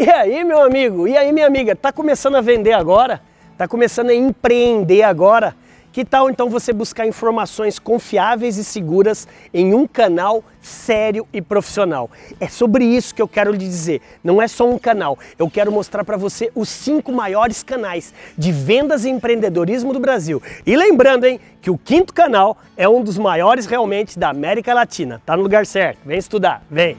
E aí, meu amigo? E aí, minha amiga? Tá começando a vender agora? Tá começando a empreender agora? Que tal então você buscar informações confiáveis e seguras em um canal sério e profissional? É sobre isso que eu quero lhe dizer. Não é só um canal, eu quero mostrar para você os cinco maiores canais de vendas e empreendedorismo do Brasil. E lembrando, hein, que o quinto canal é um dos maiores realmente da América Latina. Tá no lugar certo. Vem estudar, vem.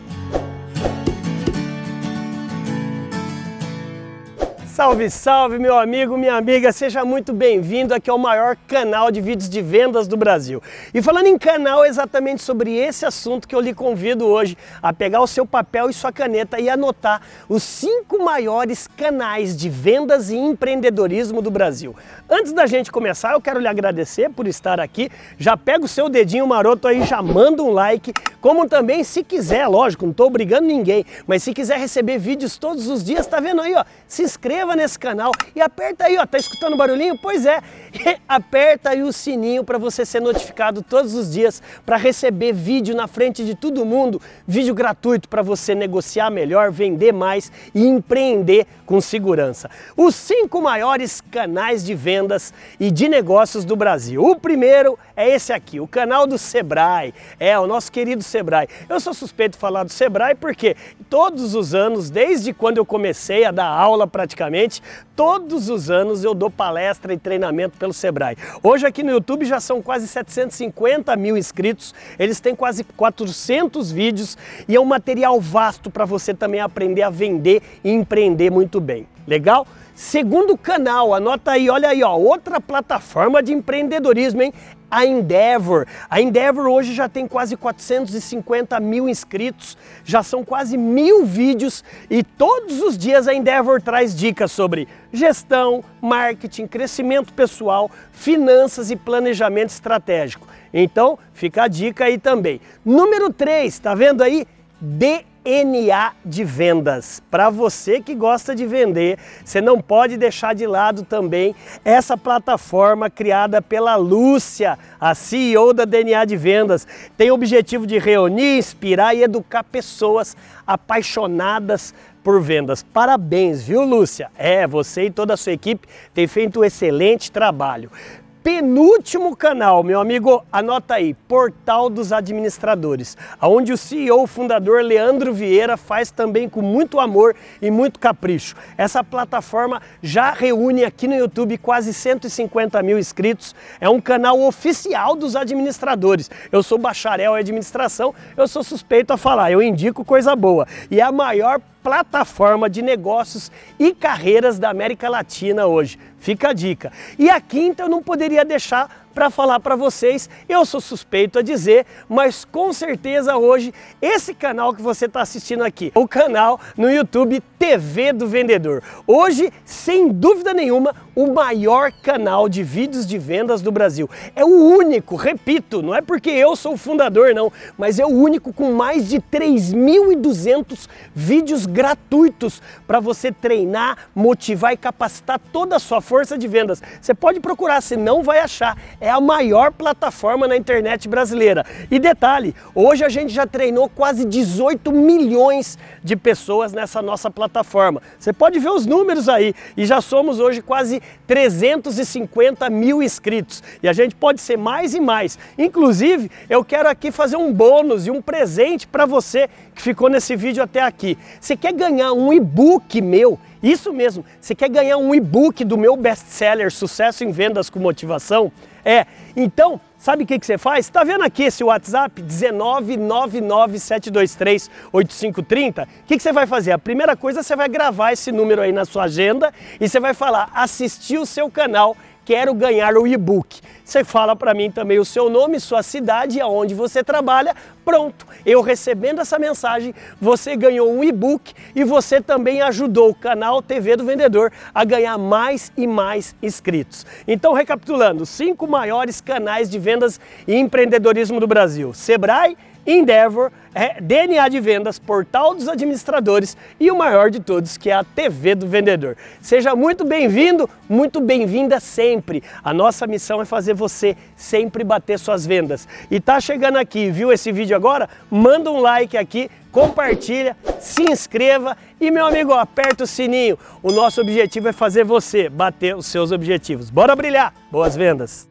Salve, salve, meu amigo, minha amiga, seja muito bem-vindo aqui ao maior canal de vídeos de vendas do Brasil. E falando em canal, é exatamente sobre esse assunto que eu lhe convido hoje a pegar o seu papel e sua caneta e anotar os cinco maiores canais de vendas e empreendedorismo do Brasil. Antes da gente começar, eu quero lhe agradecer por estar aqui. Já pega o seu dedinho maroto aí, já manda um like, como também, se quiser, lógico, não estou obrigando ninguém, mas se quiser receber vídeos todos os dias, tá vendo aí, ó? Se inscreva nesse canal e aperta aí, ó, tá escutando o barulhinho? Pois é, aperta aí o sininho para você ser notificado todos os dias para receber vídeo na frente de todo mundo, vídeo gratuito para você negociar melhor, vender mais e empreender com segurança. Os cinco maiores canais de vendas e de negócios do Brasil. O primeiro é esse aqui, o canal do Sebrae. É, o nosso querido Sebrae. Eu sou suspeito de falar do Sebrae porque todos os anos, desde quando eu comecei a dar aula praticamente, todos os anos eu dou palestra e treinamento pelo Sebrae. Hoje aqui no YouTube já são quase 750 mil inscritos, eles têm quase 400 vídeos e é um material vasto para você também aprender a vender e empreender muito bem. Legal? Segundo canal, anota aí, olha aí, ó, outra plataforma de empreendedorismo, hein? A Endeavor. A Endeavor hoje já tem quase 450 mil inscritos, já são quase mil vídeos e todos os dias a Endeavor traz dicas sobre gestão, marketing, crescimento pessoal, finanças e planejamento estratégico. Então, fica a dica aí também. Número 3, tá vendo aí? De DNA de vendas. Para você que gosta de vender, você não pode deixar de lado também essa plataforma criada pela Lúcia, a CEO da DNA de Vendas. Tem o objetivo de reunir, inspirar e educar pessoas apaixonadas por vendas. Parabéns, viu, Lúcia? É, você e toda a sua equipe têm feito um excelente trabalho penúltimo canal, meu amigo, anota aí, Portal dos Administradores, onde o CEO fundador Leandro Vieira faz também com muito amor e muito capricho. Essa plataforma já reúne aqui no YouTube quase 150 mil inscritos, é um canal oficial dos administradores. Eu sou bacharel em administração, eu sou suspeito a falar, eu indico coisa boa. E é a maior plataforma de negócios e carreiras da América Latina hoje. Fica a dica. E a quinta eu não poderia deixar para falar para vocês. Eu sou suspeito a dizer, mas com certeza hoje esse canal que você está assistindo aqui, o canal no YouTube TV do Vendedor. Hoje, sem dúvida nenhuma, o maior canal de vídeos de vendas do Brasil. É o único, repito, não é porque eu sou o fundador não, mas é o único com mais de 3.200 vídeos gratuitos para você treinar, motivar e capacitar toda a sua força de vendas. Você pode procurar, se não vai achar é a maior plataforma na internet brasileira. E detalhe, hoje a gente já treinou quase 18 milhões de pessoas nessa nossa plataforma. Você pode ver os números aí e já somos hoje quase 350 mil inscritos. E a gente pode ser mais e mais. Inclusive, eu quero aqui fazer um bônus e um presente para você que ficou nesse vídeo até aqui. Você quer ganhar um e-book meu? Isso mesmo, você quer ganhar um e-book do meu best-seller Sucesso em Vendas com Motivação? É, então, sabe o que, que você faz? Está vendo aqui esse WhatsApp 19997238530? O que, que você vai fazer? A primeira coisa, você vai gravar esse número aí na sua agenda e você vai falar, assistir o seu canal quero ganhar o e-book. Você fala para mim também o seu nome, sua cidade e aonde você trabalha. Pronto, eu recebendo essa mensagem, você ganhou um e-book e você também ajudou o canal TV do Vendedor a ganhar mais e mais inscritos. Então, recapitulando, cinco maiores canais de vendas e empreendedorismo do Brasil: Sebrae, Endeavor, é, DNA de Vendas, Portal dos Administradores e o maior de todos, que é a TV do Vendedor. Seja muito bem-vindo, muito bem-vinda sempre. A nossa missão é fazer você sempre bater suas vendas. E tá chegando aqui, viu esse vídeo agora? Manda um like aqui, compartilha, se inscreva e meu amigo, aperta o sininho. O nosso objetivo é fazer você bater os seus objetivos. Bora brilhar! Boas vendas!